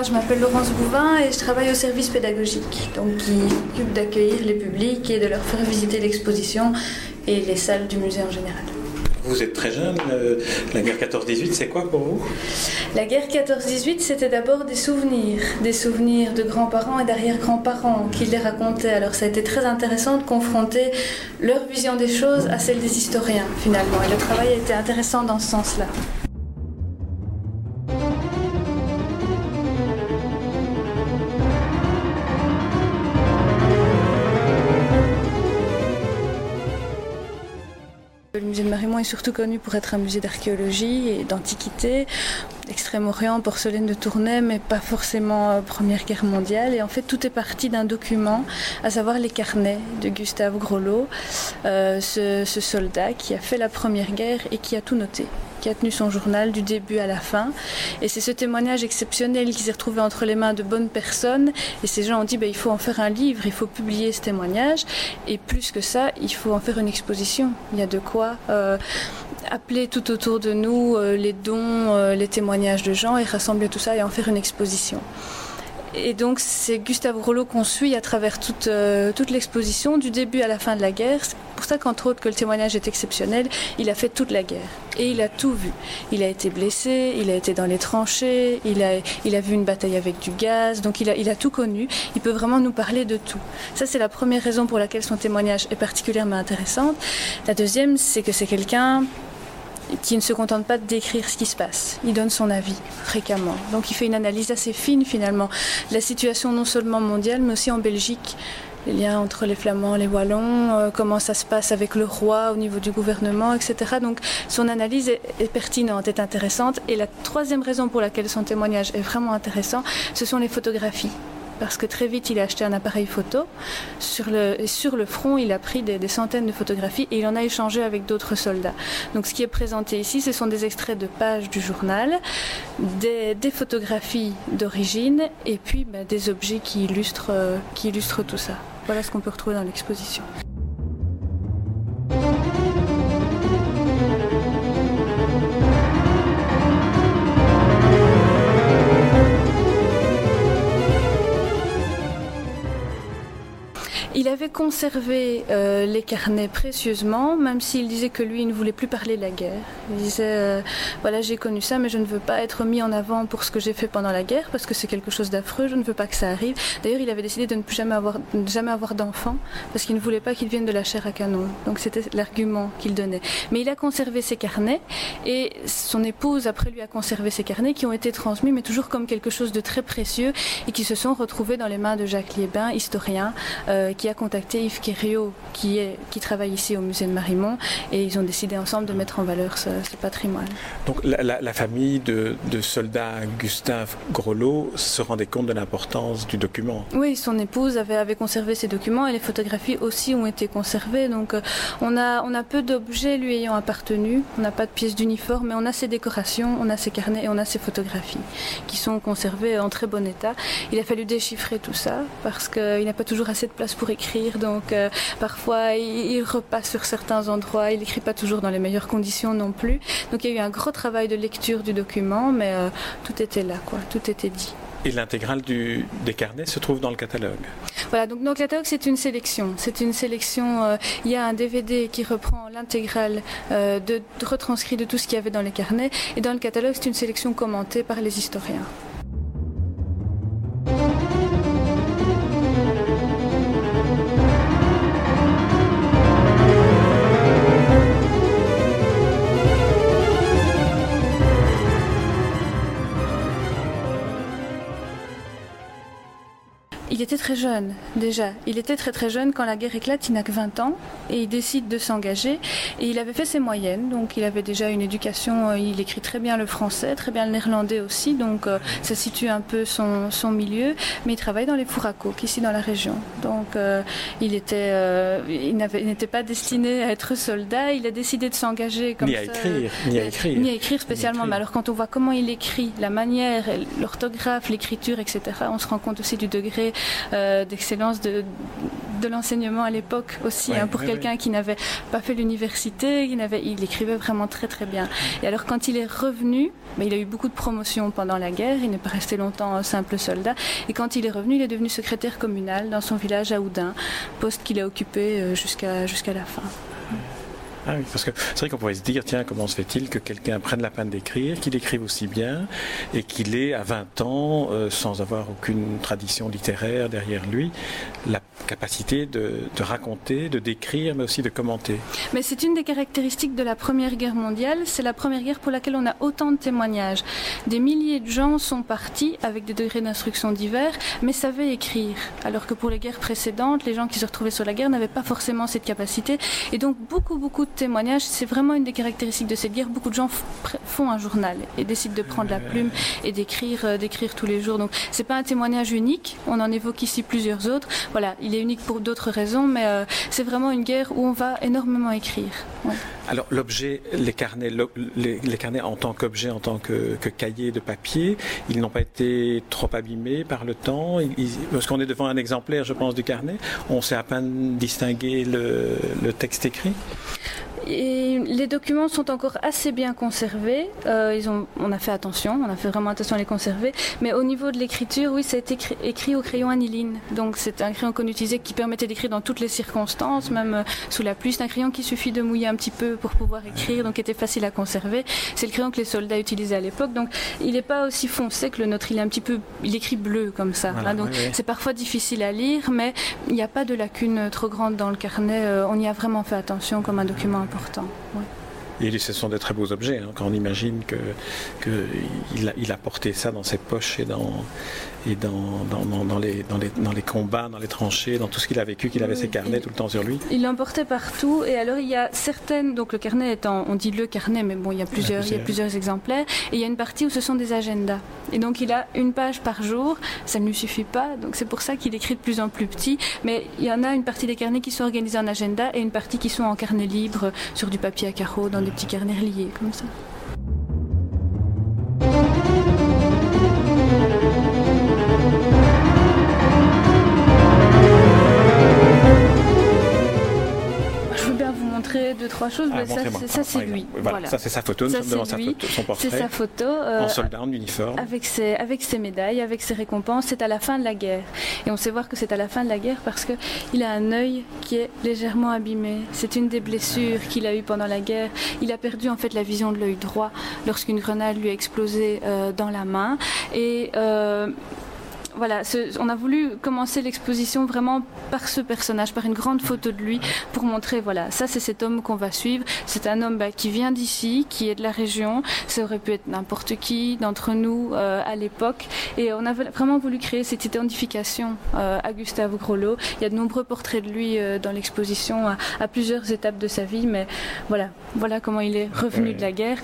moi je m'appelle Laurence Bouvin et je travaille au service pédagogique, donc qui s'occupe d'accueillir les publics et de leur faire visiter l'exposition et les salles du musée en général. Vous êtes très jeune, euh, la guerre 14-18, c'est quoi pour vous? La guerre 14-18, c'était d'abord des souvenirs, des souvenirs de grands-parents et d'arrière-grands-parents qui les racontaient. Alors ça a été très intéressant de confronter leur vision des choses à celle des historiens finalement. Et le travail a été intéressant dans ce sens-là. Marimont est surtout connu pour être un musée d'archéologie et d'antiquité, Extrême-Orient, porcelaine de Tournai, mais pas forcément euh, Première Guerre mondiale. Et en fait, tout est parti d'un document, à savoir les carnets de Gustave Grolot, euh, ce soldat qui a fait la Première Guerre et qui a tout noté qui a tenu son journal du début à la fin. Et c'est ce témoignage exceptionnel qui s'est retrouvé entre les mains de bonnes personnes. Et ces gens ont dit, ben, il faut en faire un livre, il faut publier ce témoignage. Et plus que ça, il faut en faire une exposition. Il y a de quoi euh, appeler tout autour de nous euh, les dons, euh, les témoignages de gens et rassembler tout ça et en faire une exposition. Et donc c'est Gustave Rollo qu'on suit à travers toute, euh, toute l'exposition, du début à la fin de la guerre. C'est pour ça qu'entre autres que le témoignage est exceptionnel. Il a fait toute la guerre et il a tout vu. Il a été blessé, il a été dans les tranchées, il a, il a vu une bataille avec du gaz, donc il a, il a tout connu. Il peut vraiment nous parler de tout. Ça c'est la première raison pour laquelle son témoignage est particulièrement intéressant. La deuxième, c'est que c'est quelqu'un qui ne se contente pas de décrire ce qui se passe. Il donne son avis fréquemment. Donc il fait une analyse assez fine finalement la situation non seulement mondiale mais aussi en Belgique. Les liens entre les Flamands, les Wallons, euh, comment ça se passe avec le roi au niveau du gouvernement, etc. Donc son analyse est, est, pertinente, est intéressante. Et la troisième raison pour laquelle son témoignage est vraiment intéressant, ce sont les photographies parce que très vite il a acheté un appareil photo. Sur le, sur le front, il a pris des, centaines de photographies et il en a échangé avec d'autres soldats. Donc ce qui est présenté ici, ce sont des extraits de pages du journal, des, des photographies d'origine et puis ben, des objets qui illustrent, euh, qui illustrent tout ça. Voilà ce qu'on peut retrouver dans l'exposition. Avait conservé euh, les carnets précieusement, même s'il disait que lui, il ne voulait plus parler de la guerre. Il disait, euh, voilà, j'ai connu ça, mais je ne veux pas être mis en avant pour ce que j'ai fait pendant la guerre, parce que c'est quelque chose d'affreux, je ne veux pas que ça arrive. D'ailleurs, il avait décidé de ne plus jamais avoir, jamais avoir d'enfants, parce qu'il ne voulait pas qu'ils viennent de la chair à canon. Donc c'était l'argument qu'il donnait. Mais il a conservé ses carnets, et son épouse, après, lui a conservé ses carnets, qui ont été transmis, mais toujours comme quelque chose de très précieux, et qui se sont retrouvés dans les mains de Jacques Liébin, historien, euh, qui a contacté Yves Quério, qui, est, qui travaille ici au musée de Marimont, et ils ont décidé ensemble de mettre en valeur ce, ce patrimoine. Donc la, la, la famille de, de, soldat Gustave Grolot se rendait compte de l'importance du document Oui, son épouse avait, avait, conservé ces documents et les photographies aussi ont été conservées. Donc euh, on, a, on a peu d'objets lui ayant appartenu, on n'a pas de pièces d'uniforme, mais on a ses décorations, on a ses carnets et on a ses photographies qui sont conservées en très bon état. Il a fallu déchiffrer tout ça parce qu'il n'a pas toujours assez de place pour écrire, donc euh, parfois il, il, repasse sur certains endroits, il n'écrit pas toujours dans les meilleures conditions non plus. Donc il y a eu un gros travail de lecture du document, mais euh, tout était là, quoi, tout était dit. Et l'intégrale des carnets se trouve dans le catalogue Voilà, donc dans le catalogue, c'est une sélection. C'est une sélection. Euh, il y a un DVD qui reprend l'intégrale euh, de, de retranscrit de tout ce qu'il y avait dans les carnets. Et dans le catalogue, c'est une sélection commentée par les historiens. Il était très jeune déjà. Il était très très jeune quand la guerre éclate, il n'a que 20 ans et il décide de s'engager. Et il avait fait ses moyennes, donc il avait déjà une éducation, il écrit très bien le français, très bien le néerlandais aussi, donc euh, ça situe un peu son, son, milieu. Mais il travaille dans les fours à coke ici dans la région. Donc euh, il était, euh, il n'était pas destiné à être soldat, il a décidé de s'engager comme ni ça. À écrire, ni à écrire. Ni à écrire spécialement. Mais alors quand on voit comment il écrit, la manière, l'orthographe, l'écriture, etc., on se rend compte aussi du degré d'excellence de de l'enseignement à l'époque aussi, hein, pour quelqu'un qui n'avait pas fait l'université, il, il écrivait vraiment très très bien. Et alors quand il est revenu, mais il a eu beaucoup de promotions pendant la guerre, il n'est pas resté longtemps simple soldat, et quand il est revenu, il est devenu secrétaire communal dans son village à Oudin, poste qu'il a occupé euh, jusqu'à jusqu'à la fin. Ah parce que c'est vrai qu'on pourrait se dire, tiens, comment se fait-il que quelqu'un prenne la peine d'écrire, qu'il écrive aussi bien, et qu'il ait à 20 ans, euh, sans avoir aucune tradition littéraire derrière lui, la capacité de, raconter, de décrire, mais aussi de commenter. Mais c'est une des caractéristiques de la Première Guerre mondiale. C'est la Première Guerre pour laquelle on a autant de témoignages. Des milliers de gens sont partis avec des degrés d'instruction divers, mais savaient écrire. Alors que pour les guerres précédentes, les gens qui se retrouvaient sur la guerre n'avaient pas forcément cette capacité. Et donc beaucoup, beaucoup de témoignages, c'est vraiment une des caractéristiques de cette guerre. Beaucoup de gens font un journal et décident de prendre la plume et d'écrire, euh, d'écrire tous les jours. Donc c'est pas un témoignage unique. On en évoque ici plusieurs autres. Voilà, il est unique pour d'autres raisons, mais euh, c'est vraiment une guerre où on va énormément écrire. Alors l'objet, les carnets, les, carnets en tant qu'objet, en tant que, cahier de papier, ils n'ont pas été trop abîmés par le temps? parce qu'on est devant un exemplaire, je pense, du carnet. On sait à peine distinguer le texte écrit? Les documents sont encore assez bien conservés. Euh, ils ont, on a fait attention, on a fait vraiment attention à les conserver. Mais au niveau de l'écriture, oui, ça a été écrit, au crayon aniline. Donc c'est un crayon qu'on utilisait qui permettait d'écrire dans toutes les circonstances, même euh, sous la pluie. C'est un crayon qui suffit de mouiller un petit peu pour pouvoir écrire, donc était facile à conserver. C'est le crayon que les soldats utilisaient à l'époque. Donc il n'est pas aussi foncé que le nôtre. Il est un petit peu, il écrit bleu comme ça. donc c'est parfois difficile à lire, mais il n'y a pas de lacune trop grande dans le carnet. Euh, on y a vraiment fait attention comme un document important. Et ce sont des très beaux objets, hein, quand on imagine qu'il il, il a porté ça dans ses poches et dans, et dans, dans, dans, les, dans, les, dans les combats, dans les tranchées, dans tout ce qu'il a vécu, qu'il avait ses carnets tout le temps sur lui. Il l'emportait partout. Et alors il y a certaines, donc le carnet étant, on dit le carnet, mais bon, il y a plusieurs, il y a plusieurs. exemplaires. Et il y a une partie où ce sont des agendas. Et donc il a une page par jour, ça ne lui suffit pas, donc c'est pour ça qu'il écrit de plus en plus petit, mais il y en a une partie des carnets qui sont organisés en agenda et une partie qui sont en carnet libre, sur du papier à carreaux, dans des petits carnets comme ça. Trois choses. Ah, ça, c'est lui. Voilà, Ça, c'est sa photo. Ça, devant sa photo, son portrait. C'est sa photo. Euh, en soldat, en uniforme. Avec ses, avec ses médailles, avec ses récompenses. C'est à la fin de la guerre. Et on sait voir que c'est à la fin de la guerre parce qu'il a un œil qui est légèrement abîmé. C'est une des blessures qu'il a eues pendant la guerre. Il a perdu en fait la vision de l'œil droit lorsqu'une grenade lui a explosé euh, dans la main. Et euh, voilà, on a voulu commencer l'exposition vraiment par ce personnage, par une grande photo de lui, pour montrer, voilà, ça c'est cet homme qu'on va suivre. C'est un homme bah, qui vient d'ici, qui est de la région. Ça aurait pu être n'importe qui d'entre nous euh, à l'époque. Et on a vraiment voulu créer cette identification euh, à Gustave Grolot. Il y a de nombreux portraits de lui euh, dans l'exposition à, à, plusieurs étapes de sa vie, mais voilà, voilà comment il est revenu de la guerre.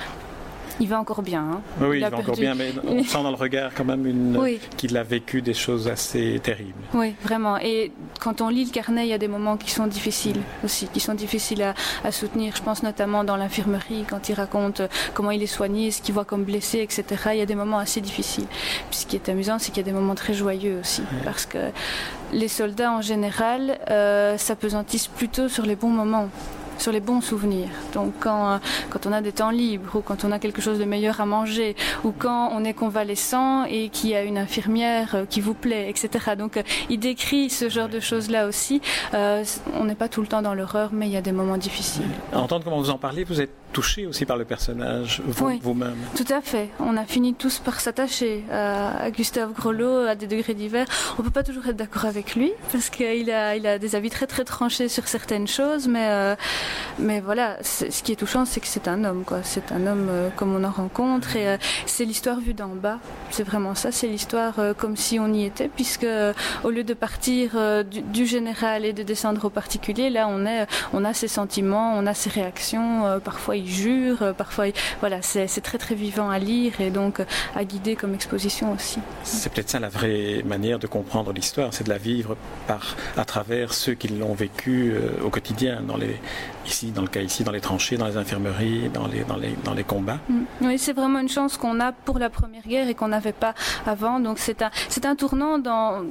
Il va encore bien. Hein. Oui, il, va encore bien, mais on sent dans le regard quand même une... qu'il a vécu des choses assez terribles. Oui, vraiment. Et quand on lit le carnet, il y a des moments qui sont difficiles aussi, qui sont difficiles à, soutenir. Je pense notamment dans l'infirmerie, quand il raconte comment il est soigné, ce qu'il voit comme blessé, etc. Il y a des moments assez difficiles. Puis ce qui est amusant, c'est qu'il y a des moments très joyeux aussi, parce que les soldats en général euh, s'apesantissent plutôt sur les bons moments sur les bons souvenirs. Donc quand, euh, quand on a des temps libres ou quand on a quelque chose de meilleur à manger ou quand on est convalescent et qu'il y a une infirmière euh, qui vous plaît, etc. Donc euh, il décrit ce genre de choses-là aussi. on n'est pas tout le temps dans l'horreur, mais il y a des moments difficiles. entendre comment vous en parlez, vous êtes touché aussi par le personnage vous-même. tout à fait. On a fini tous par s'attacher à, Gustave Grelot à des degrés divers. On peut pas toujours être d'accord avec lui parce qu'il a, il a des avis très très tranchés sur certaines choses, mais mais voilà, ce qui est touchant, c'est que c'est un homme, quoi. C'est un homme euh, comme on en rencontre, et euh, c'est l'histoire vue d'en bas. C'est vraiment ça, c'est l'histoire euh, comme si on y était, puisque au lieu de partir du, général et de descendre au particulier, là, on est, on a ses sentiments, on a ses réactions. parfois, il jure, parfois, voilà, c'est très très vivant à lire et donc à guider comme exposition aussi. C'est peut-être ça la vraie manière de comprendre l'histoire, c'est de la vivre par à travers ceux qui l'ont vécu au quotidien dans les ici, dans le cas ici, dans les tranchées, dans les infirmeries, dans les, dans les, dans les combats. Mm. Oui, c'est vraiment une chance qu'on a pour la Première Guerre et qu'on n'avait pas avant. Donc c'est un, c'est un tournant dans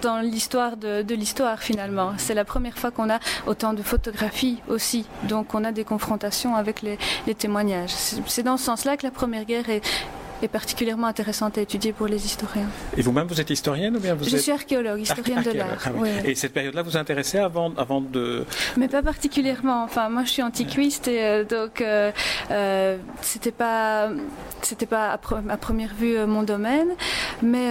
dans l'histoire de, l'histoire finalement. C'est la première fois qu'on a autant de photographies aussi. Donc on a des confrontations avec les, les témoignages. C'est dans ce sens-là que la Première Guerre est, est particulièrement intéressante à étudier pour les historiens. Et vous-même, vous êtes historienne ou bien vous Je êtes... suis archéologue, historienne de l'art. Ah et cette période-là vous intéressait avant, avant de... Mais pas particulièrement. Enfin, moi, je suis antiquiste et euh, donc euh, euh, c'était pas, c'était pas à, première vue mon domaine, mais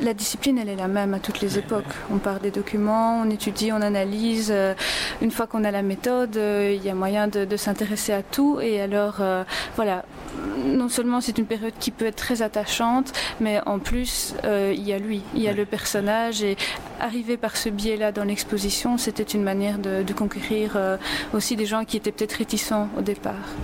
la discipline, elle est la même à toutes les époques. On part des documents, on étudie, on analyse. Euh, une fois qu'on a la méthode, euh, il y a moyen de, s'intéresser à tout. Et alors, euh, voilà, non seulement c'est une période qui peut être très attachante, mais en plus, il y a lui, il y a le personnage. Et arriver par ce biais-là dans l'exposition, c'était une manière de conquérir aussi des gens qui étaient peut-être réticents au départ.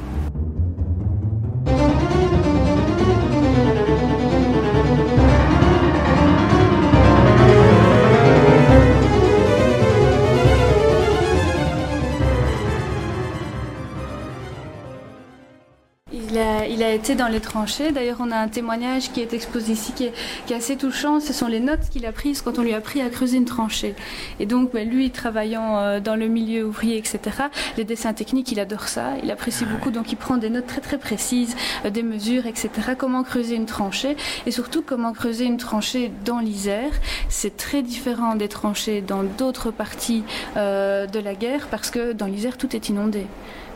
A été dans les tranchées. D'ailleurs, on a un témoignage qui est exposé ici qui est, assez touchant. Ce sont les notes qu'il a prises quand on lui a appris à creuser une tranchée. Et donc, ben, lui, travaillant euh, dans le milieu ouvrier, etc., les dessins techniques, il adore ça. Il apprécie ah beaucoup. Donc, il prend des notes très, très précises, euh, des mesures, etc. Comment creuser une tranchée et surtout comment creuser une tranchée dans l'Isère. C'est très différent des tranchées dans d'autres parties euh, de la guerre parce que dans l'Isère, tout est inondé.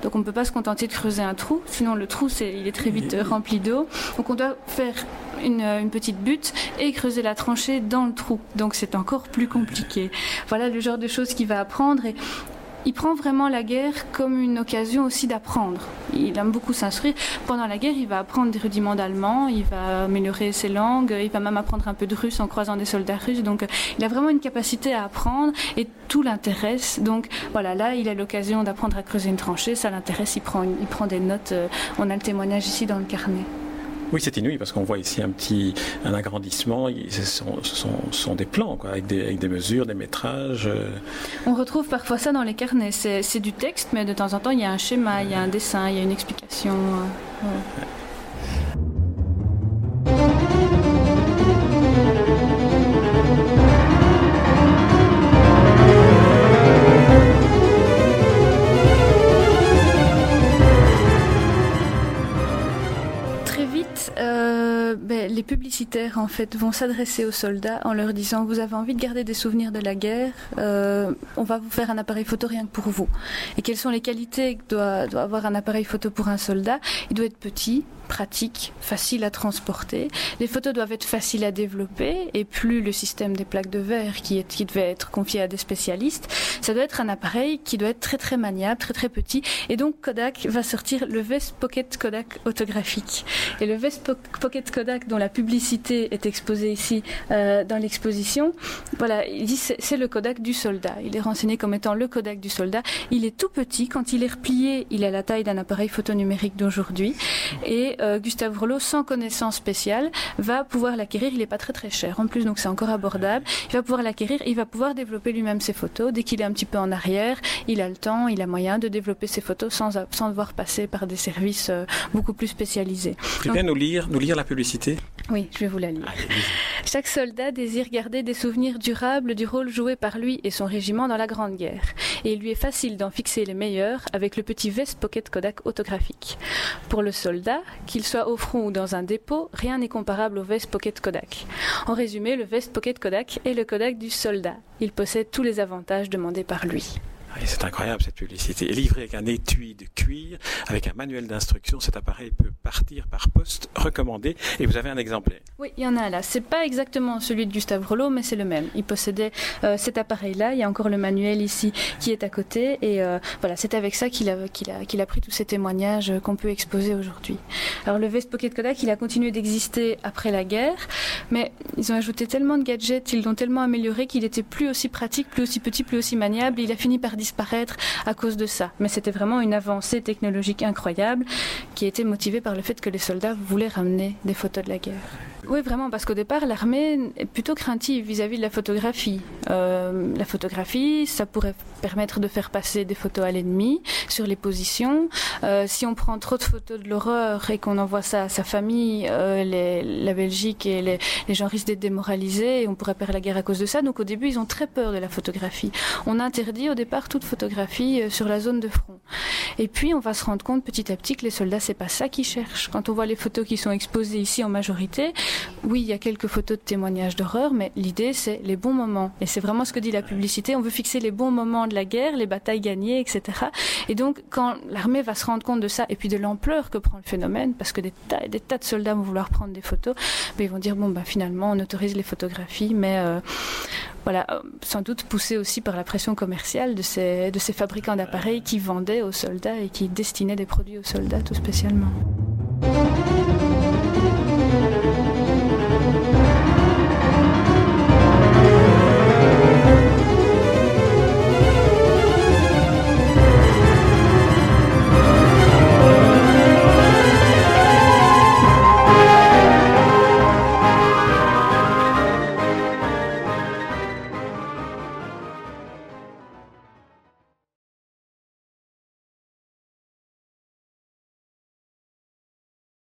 Donc on ne peut pas se contenter de creuser un trou, sinon le trou c'est, il est très vite rempli d'eau. Donc on doit faire une, petite butte et creuser la tranchée dans le trou. Donc c'est encore plus compliqué. Voilà le genre de choses qu'il va apprendre il prend vraiment la guerre comme une occasion aussi d'apprendre. Il aime beaucoup s'instruire. Pendant la guerre, il va apprendre des rudiments d'allemand, il va améliorer ses langues, il va même apprendre un peu de russe en croisant des soldats russes. Donc, il a vraiment une capacité à apprendre et tout l'intéresse. Donc, voilà, là, il a l'occasion d'apprendre à creuser une tranchée. Ça l'intéresse, il prend, il prend des notes. Euh, on a le témoignage ici dans le carnet. Oui, c'est inouï parce qu'on voit ici un petit un agrandissement. Ce sont, sont, des plans quoi, avec, des, avec des mesures, des métrages. Euh. On retrouve parfois ça dans les carnets. C'est du texte, mais de temps en temps, il y a un schéma, il y a un dessin, il y a une explication. Euh, les publicitaires en fait vont s'adresser aux soldats en leur disant vous avez envie de garder des souvenirs de la guerre, euh, on va vous faire un appareil photo rien que pour vous. Et quelles sont les qualités que doit, doit avoir un appareil photo pour un soldat? Il doit être petit, pratique, facile à transporter. Les photos doivent être faciles à développer et plus le système des plaques de verre qui, devait être confié à des spécialistes, ça doit être un appareil qui doit être très très maniable, très très petit. Et donc Kodak va sortir le Vest Pocket Kodak autographique. Et le Vest Pocket Kodak dont la publicité est exposée ici euh, dans l'exposition, voilà, il dit c'est le Kodak du soldat. Il est renseigné comme étant le Kodak du soldat. Il est tout petit. Quand il est replié, il a la taille d'un appareil photo numérique d'aujourd'hui. Et euh, Gustave Rouleau, sans connaissance spéciale, va pouvoir l'acquérir. Il n'est pas très très cher en plus, donc c'est encore abordable. Il va pouvoir l'acquérir, il va pouvoir développer lui-même ses photos. Dès qu'il est un petit peu en arrière, il a le temps, il a moyen de développer ses photos sans, sans devoir passer par des services euh, beaucoup plus spécialisés. Tu bien nous lire, nous lire la publicité? Oui, je vais vous la lire. Chaque soldat désire garder des souvenirs durables du rôle joué par lui et son régiment dans la Grande Guerre. Et il lui est facile d'en fixer les meilleurs avec le petit vest pocket Kodak autographique. Pour le soldat, qu'il soit au front ou dans un dépôt, rien n'est comparable au Vest Pocket Kodak. En résumé, le Vest Pocket Kodak est le Kodak du soldat. Il possède tous les avantages demandés par lui. C'est incroyable cette publicité. Livré avec un étui de cuir, avec un manuel d'instruction, cet appareil peut partir par poste recommandé. Et vous avez un exemplaire. Oui, il y en a là. C'est pas exactement celui de Gustave Rollo, mais c'est le même. Il possédait euh, cet appareil-là. Il y a encore le manuel ici qui est à côté. Et euh, voilà, c'est avec ça qu'il a, pris tous ces témoignages qu'on peut exposer aujourd'hui. Alors le Vest Pocket Kodak, il a continué d'exister après la guerre, mais ils ont ajouté tellement de gadgets, ils l'ont tellement amélioré qu'il était plus aussi pratique, plus aussi petit, plus aussi maniable. il a fini par disparaître à cause de ça. Mais c'était vraiment une avancée technologique incroyable qui était motivée par le fait que les soldats voulaient ramener des photos de la guerre. Oui, vraiment, parce qu'au départ, l'armée est plutôt craintive vis-à-vis de la photographie. Euh, la photographie, ça pourrait permettre de faire passer des photos à l'ennemi sur les positions. Euh, si on prend trop de photos de l'horreur et qu'on envoie ça à sa famille, euh, les, la Belgique et les, les gens risquent d'être démoralisés et on pourrait perdre la guerre à cause de ça. Donc au début, ils ont très peur de la photographie. On interdit au départ toute photographie euh, sur la zone de front. Et puis, on va se rendre compte petit à petit que les soldats, c'est pas ça qu'ils cherchent. Quand on voit les photos qui sont exposées ici en majorité, oui, il y a quelques photos de témoignages d'horreur, mais l'idée, c'est les bons moments. Et c'est vraiment ce que dit la publicité. On veut fixer les bons moments de la guerre, les batailles gagnées, etc. Et donc, quand l'armée va se rendre compte de ça, et puis de l'ampleur que prend le phénomène, parce que des tas, des tas de soldats vont vouloir prendre des photos, mais ils vont dire, bon, bah, finalement, on autorise les photographies, mais euh, voilà, euh, sans doute poussé aussi par la pression commerciale de ces, de ces fabricants d'appareils qui vendaient aux soldats et qui destinaient des produits aux soldats tout spécialement.